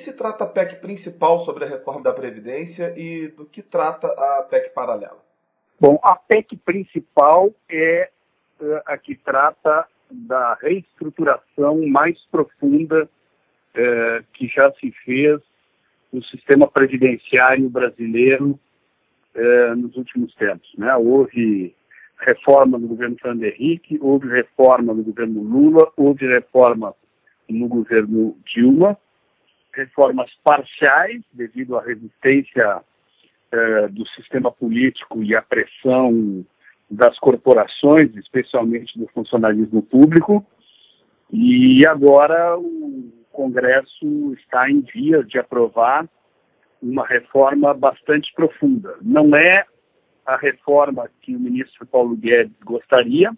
se trata a PEC principal sobre a reforma da Previdência e do que trata a PEC paralela? Bom, a PEC principal é uh, a que trata da reestruturação mais profunda uh, que já se fez no sistema previdenciário brasileiro uh, nos últimos tempos. Né? Houve reforma no governo Fernando Henrique, houve reforma no governo Lula, houve reforma no governo Dilma, reformas parciais devido à resistência eh, do sistema político e à pressão das corporações, especialmente do funcionalismo público. E agora o Congresso está em vias de aprovar uma reforma bastante profunda. Não é a reforma que o ministro Paulo Guedes gostaria,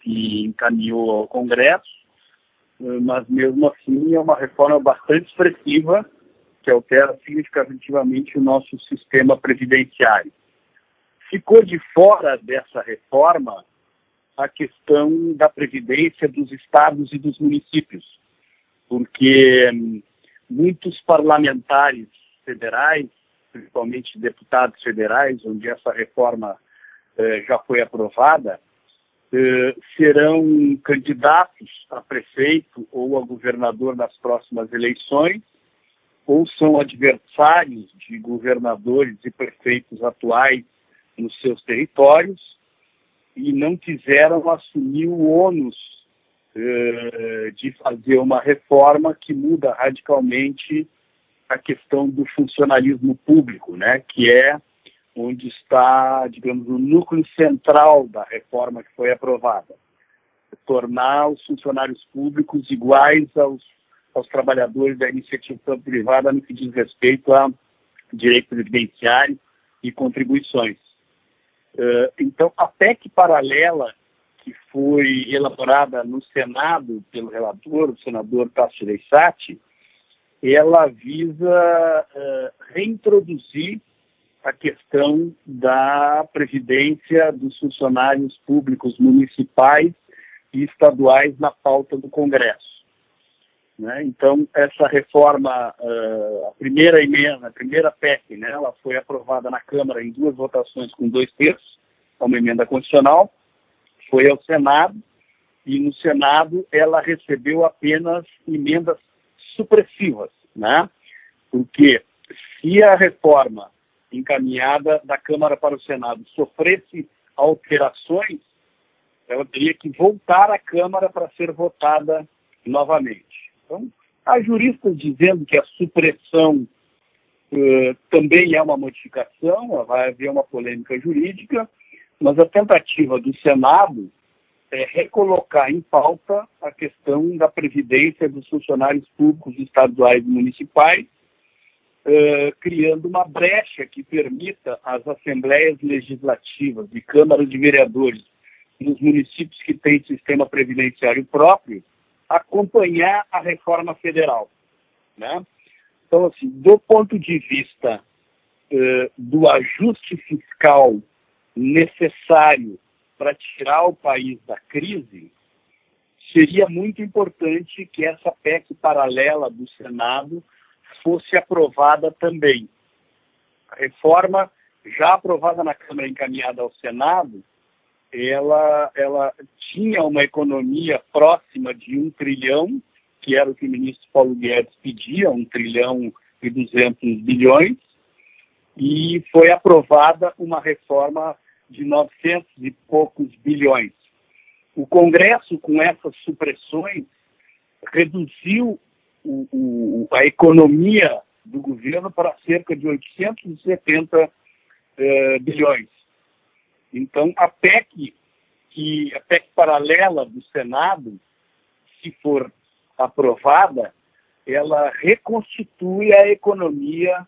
que encaminhou ao Congresso, mas mesmo assim é uma reforma bastante expressiva que altera significativamente o nosso sistema previdenciário. Ficou de fora dessa reforma a questão da previdência dos estados e dos municípios, porque hum, muitos parlamentares federais, principalmente deputados federais, onde essa reforma eh, já foi aprovada, eh, serão candidatos a prefeito ou a governador nas próximas eleições, ou são adversários de governadores e prefeitos atuais nos seus territórios e não quiseram assumir o ônus eh, de fazer uma reforma que muda radicalmente a questão do funcionalismo público, né, que é onde está, digamos, o núcleo central da reforma que foi aprovada. Tornar os funcionários públicos iguais aos, aos trabalhadores da iniciativa privada no que diz respeito a direito previdenciário e contribuições. Uh, então, a PEC paralela que foi elaborada no Senado pelo relator, o senador Tasso Reissati, ela visa uh, reintroduzir a questão da previdência dos funcionários públicos municipais e estaduais na pauta do Congresso. Né? Então, essa reforma, uh, a primeira emenda, a primeira PEC, né, ela foi aprovada na Câmara em duas votações com dois terços, uma emenda constitucional, foi ao Senado, e no Senado ela recebeu apenas emendas supressivas, né? porque se a reforma encaminhada da Câmara para o Senado sofresse alterações, ela teria que voltar à Câmara para ser votada novamente. Então, há juristas dizendo que a supressão uh, também é uma modificação, vai haver uma polêmica jurídica, mas a tentativa do Senado é recolocar em pauta a questão da previdência dos funcionários públicos estaduais e municipais eh, criando uma brecha que permita às assembleias legislativas e câmaras de vereadores nos municípios que têm sistema previdenciário próprio acompanhar a reforma federal. Né? Então, assim, do ponto de vista uh, do ajuste fiscal necessário para tirar o país da crise, seria muito importante que essa PEC paralela do Senado fosse aprovada também. A reforma, já aprovada na Câmara encaminhada ao Senado, ela, ela tinha uma economia próxima de um trilhão, que era o que o ministro Paulo Guedes pedia, um trilhão e duzentos bilhões, e foi aprovada uma reforma de 900 e poucos bilhões. O Congresso, com essas supressões, reduziu o, o, a economia do governo para cerca de 870 eh, bilhões. Então, a PEC, que, a PEC paralela do Senado, se for aprovada, ela reconstitui a economia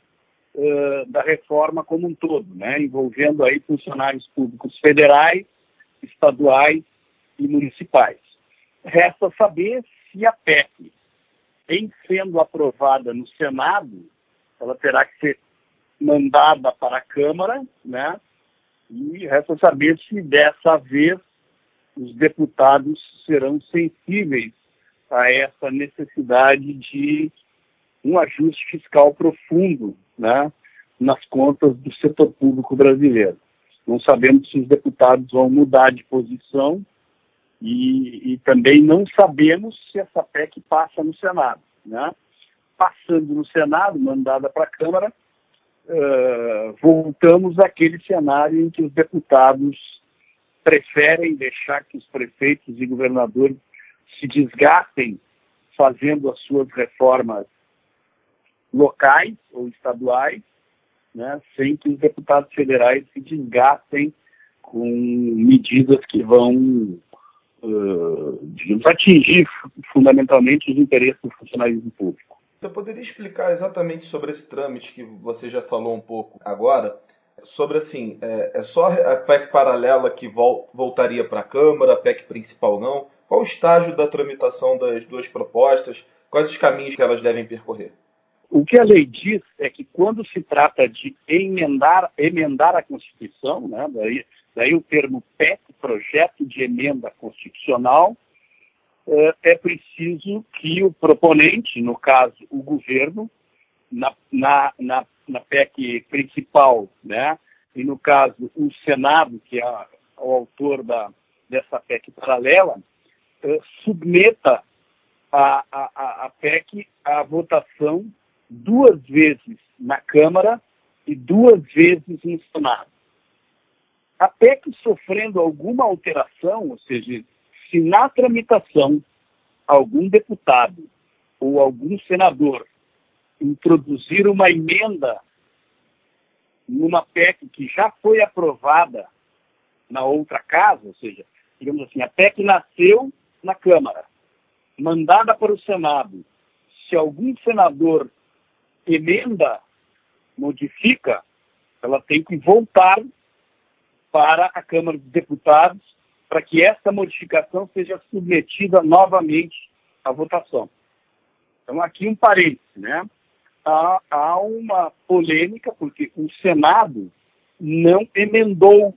uh, da reforma como um todo, né? envolvendo aí funcionários públicos federais, estaduais e municipais. Resta saber se a PEC em sendo aprovada no Senado, ela terá que ser mandada para a Câmara, né? E resta saber se dessa vez os deputados serão sensíveis a essa necessidade de um ajuste fiscal profundo né, nas contas do setor público brasileiro. Não sabemos se os deputados vão mudar de posição e, e também não sabemos se essa PEC passa no Senado. Né? Passando no Senado, mandada para a Câmara, uh, voltamos àquele cenário em que os deputados preferem deixar que os prefeitos e governadores se desgastem fazendo as suas reformas locais ou estaduais, né, sem que os deputados federais se desgastem com medidas que vão, uh, digamos, atingir fundamentalmente os interesses do funcionalismo público. Você poderia explicar exatamente sobre esse trâmite que você já falou um pouco agora? Sobre assim, é, é só a PEC paralela que vol voltaria para a Câmara, a PEC principal não? Qual o estágio da tramitação das duas propostas? Quais os caminhos que elas devem percorrer? O que a lei diz é que quando se trata de emendar, emendar a Constituição, né, daí, daí o termo PEC, Projeto de Emenda Constitucional, é, é preciso que o proponente, no caso o governo, na, na, na, na PEC principal, né, e no caso o Senado, que é o autor da, dessa PEC paralela, é, submeta a, a, a PEC à votação duas vezes na Câmara e duas vezes no Senado. A PEC sofrendo alguma alteração, ou seja, se na tramitação algum deputado ou algum senador introduzir uma emenda numa PEC que já foi aprovada na outra casa, ou seja, digamos assim, a PEC nasceu na Câmara, mandada para o Senado. Se algum senador emenda, modifica, ela tem que voltar para a Câmara dos Deputados para que essa modificação seja submetida novamente à votação. Então, aqui um parênteses, né? Há, há uma polêmica, porque o Senado não emendou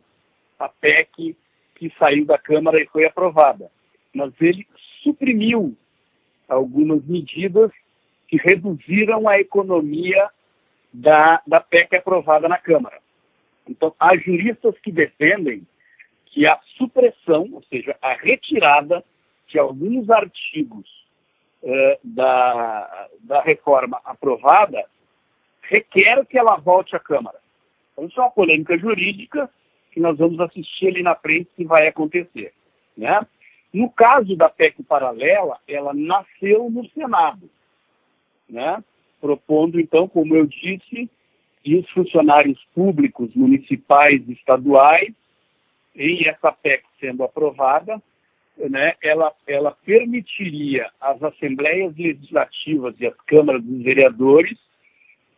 a PEC que saiu da Câmara e foi aprovada, mas ele suprimiu algumas medidas que reduziram a economia da, da PEC aprovada na Câmara. Então, há juristas que defendem que a supressão, ou seja, a retirada de alguns artigos eh, da, da reforma aprovada requer que ela volte à Câmara. Então, isso é uma polêmica jurídica que nós vamos assistir ali na frente se vai acontecer. Né? No caso da PEC paralela, ela nasceu no Senado né? propondo, então, como eu disse, que os funcionários públicos, municipais e estaduais, em essa PEC sendo aprovada, né, ela, ela permitiria às assembleias legislativas e às câmaras dos vereadores,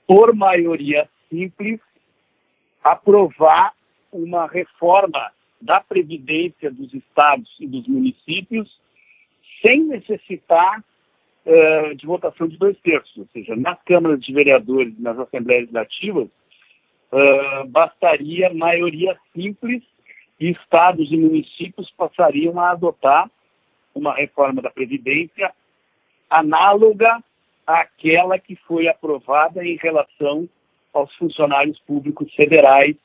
por maioria simples, aprovar uma reforma da Previdência dos estados e dos municípios, sem necessitar uh, de votação de dois terços, ou seja, nas câmaras de vereadores e nas assembleias legislativas, uh, bastaria maioria simples e estados e municípios passariam a adotar uma reforma da Previdência análoga àquela que foi aprovada em relação aos funcionários públicos federais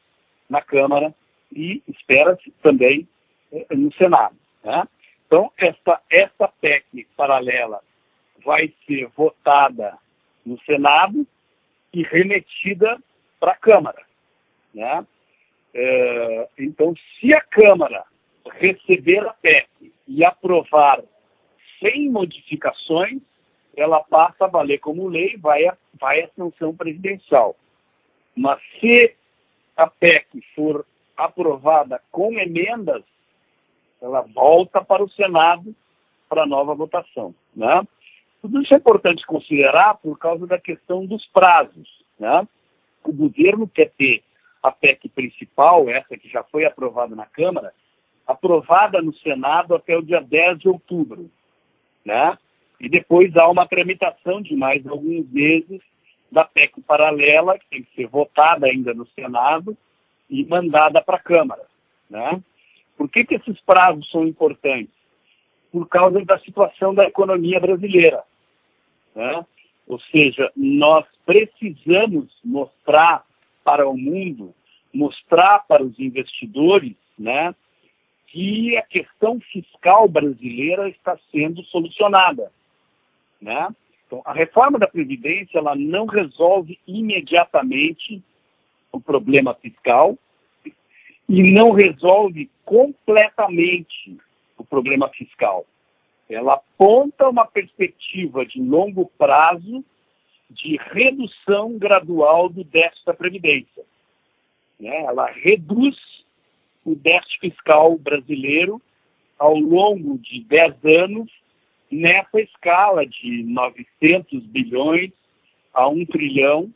na Câmara e espera-se também eh, no Senado. Né? Então, esta, esta PEC paralela vai ser votada no Senado e remetida para a Câmara. Né? É, então, se a Câmara receber a PEC e aprovar sem modificações, ela passa a valer como lei, vai a, vai à sanção presidencial. Mas se a PEC for aprovada com emendas, ela volta para o Senado para nova votação. Né? Tudo isso é importante considerar por causa da questão dos prazos. Né? O governo quer ter a PEC principal, essa que já foi aprovada na Câmara, aprovada no Senado até o dia 10 de outubro. Né? E depois há uma tramitação de mais alguns meses da PEC paralela, que tem que ser votada ainda no Senado e mandada para a Câmara. Né? Por que, que esses prazos são importantes? Por causa da situação da economia brasileira. Né? Ou seja, nós precisamos mostrar para o mundo, mostrar para os investidores, né, que a questão fiscal brasileira está sendo solucionada, né? Então, a reforma da previdência ela não resolve imediatamente o problema fiscal e não resolve completamente o problema fiscal. Ela aponta uma perspectiva de longo prazo de redução gradual do déficit da Previdência. Né? Ela reduz o déficit fiscal brasileiro ao longo de 10 anos nessa escala de 900 bilhões a 1 trilhão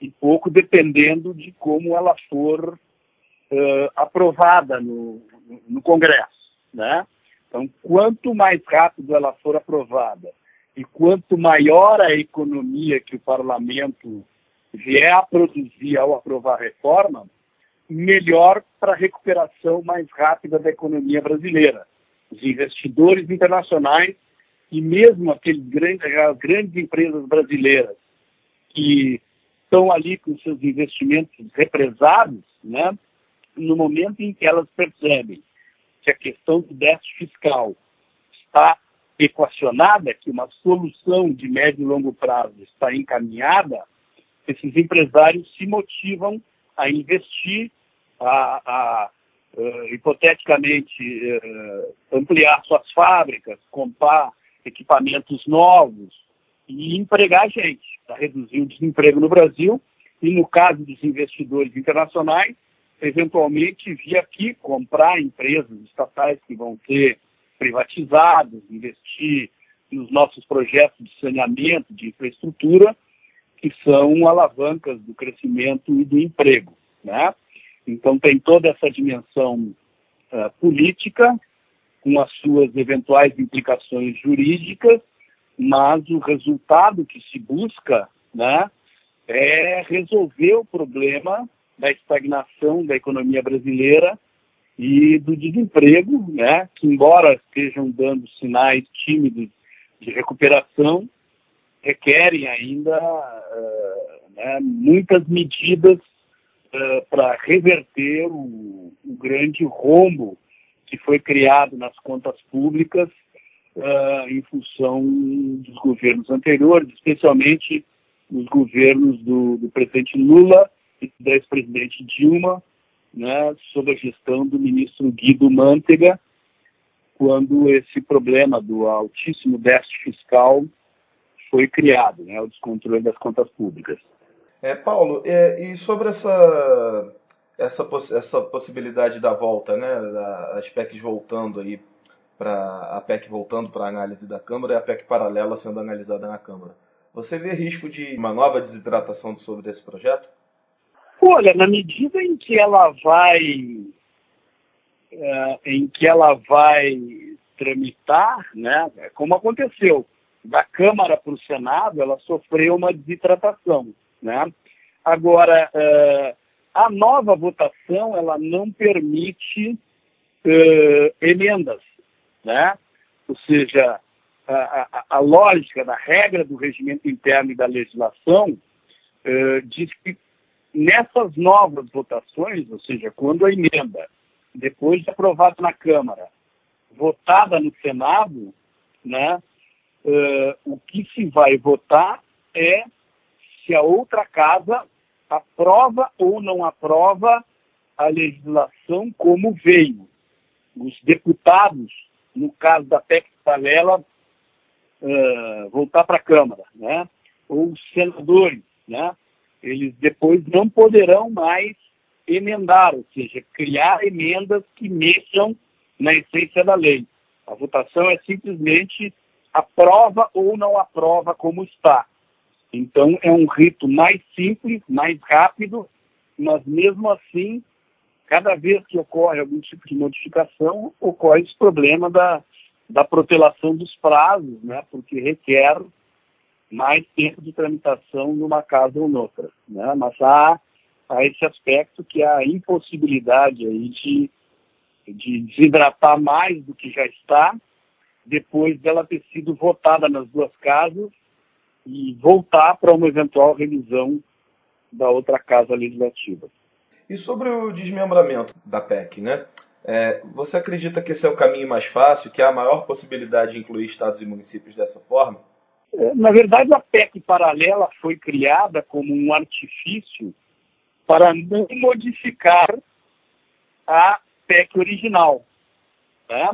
e pouco, dependendo de como ela for uh, aprovada no, no Congresso. Né? Então, quanto mais rápido ela for aprovada e quanto maior a economia que o parlamento vier a produzir ao aprovar a reforma, melhor para a recuperação mais rápida da economia brasileira. Os investidores internacionais e mesmo aqueles grandes, as grandes empresas brasileiras que estão ali com seus investimentos represados, né, no momento em que elas percebem que a questão do déficit fiscal está equacionada, que uma solução de médio e longo prazo está encaminhada, esses empresários se motivam a investir, a, a uh, hipoteticamente uh, ampliar suas fábricas, comprar equipamentos novos e empregar gente, para reduzir o desemprego no Brasil e, no caso dos investidores internacionais, eventualmente vir aqui comprar empresas estatais que vão ser privatizadas, investir nos nossos projetos de saneamento, de infraestrutura, que são alavancas do crescimento e do emprego. Né? Então, tem toda essa dimensão uh, política, com as suas eventuais implicações jurídicas, mas o resultado que se busca né, é resolver o problema da estagnação da economia brasileira e do desemprego, né, que embora estejam dando sinais tímidos de recuperação, requerem ainda uh, né, muitas medidas uh, para reverter o, o, grande rombo que foi criado nas contas públicas uh, em função dos governos anteriores, especialmente os governos do, do presidente Lula da ex-presidente Dilma, né, sob a gestão do ministro Guido Mantega, quando esse problema do altíssimo déficit fiscal foi criado, né, o descontrole das contas públicas. É, Paulo, é, e sobre essa, essa, essa possibilidade da volta, né, as PECs voltando aí para a PEC voltando para a análise da Câmara e a PEC paralela sendo analisada na Câmara. Você vê risco de uma nova desidratação sobre esse projeto? Olha, na medida em que ela vai uh, em que ela vai tramitar, né, como aconteceu da Câmara para o Senado, ela sofreu uma desidratação, né? Agora, uh, a nova votação ela não permite uh, emendas, né? Ou seja, a, a, a, lógica da regra do regimento interno e da legislação uh, diz que nessas novas votações, ou seja, quando a emenda, depois de aprovada na Câmara, votada no Senado, né, uh, o que se vai votar é se a outra casa aprova ou não aprova a legislação como veio. Os deputados, no caso da PEC paralela, uh, voltar para a Câmara, né? ou os senadores, né? Eles depois não poderão mais emendar, ou seja, criar emendas que mexam na essência da lei. A votação é simplesmente aprova ou não aprova como está. Então, é um rito mais simples, mais rápido, mas mesmo assim, cada vez que ocorre algum tipo de modificação, ocorre esse problema da, da protelação dos prazos, né, porque requer mais tempo de tramitação numa casa ou noutra. Né? Mas há, há esse aspecto que é a impossibilidade aí de, de desidratar mais do que já está, depois dela ter sido votada nas duas casas e voltar para uma eventual revisão da outra casa legislativa. E sobre o desmembramento da PEC, né? É, você acredita que esse é o caminho mais fácil, que há a maior possibilidade de incluir estados e municípios dessa forma? É, na verdade, a PEC paralela foi criada como um artifício para não modificar a PEC original. Né?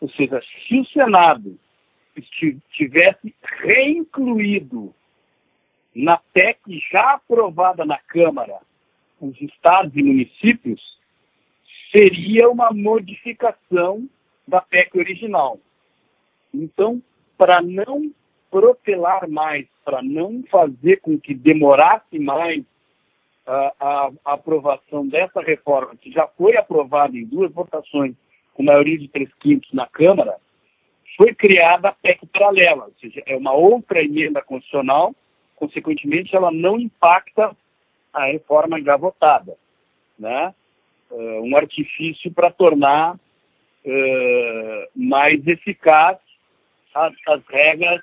Ou seja, se o Senado tivesse reincluído na PEC já aprovada na Câmara os estados e municípios, seria uma modificação da PEC original. Então, para não protelar mais, para não fazer com que demorasse mais a, a, a, aprovação dessa reforma, que já foi aprovada em duas votações, com maioria de três quintos na Câmara, foi criada a PEC paralela, ou seja, é uma outra emenda constitucional, consequentemente, ela não impacta a reforma já votada. Né? Uh, um artifício para tornar uh, mais eficaz as, as regras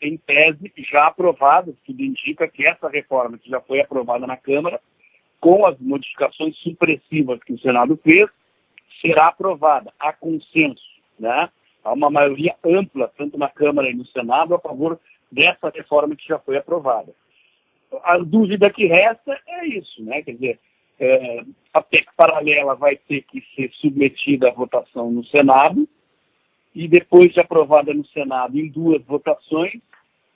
em tese já aprovadas, que indica que essa reforma que já foi aprovada na Câmara, com as modificações supressivas que o Senado fez, será aprovada a consenso, né? Há uma maioria ampla, tanto na Câmara e no Senado, a favor dessa reforma que já foi aprovada. A dúvida que resta é isso, né? Quer dizer, é, a PEC paralela vai ter que ser submetida à votação no Senado, e depois de aprovada no Senado em duas votações,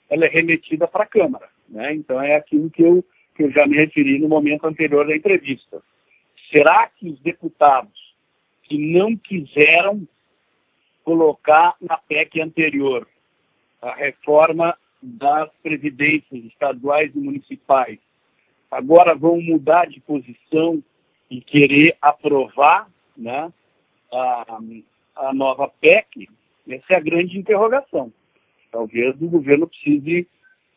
ela é remetida para a Câmara. Né? Então é aquilo que eu, que eu já me referi no momento anterior da entrevista. Será que os deputados que não quiseram colocar na PEC anterior a reforma das previdências estaduais e municipais agora vão mudar de posição e querer aprovar né, a, a nova PEC? Essa é a grande interrogação. Talvez o governo precise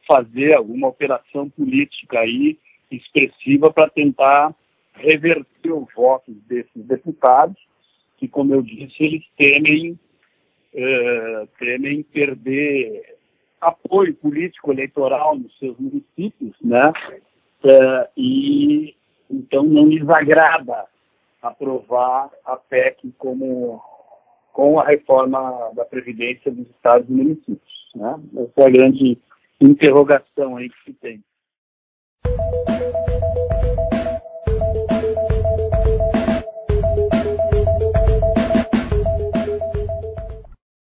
fazer alguma operação política aí expressiva para tentar reverter os votos desses deputados, que, como eu disse, eles temem, eh, temem perder apoio político eleitoral nos seus municípios, né? Eh, e então não lhes agrada aprovar a PEC como com a reforma da Previdência dos Estados e municípios. Né? Essa é a grande interrogação aí que se tem.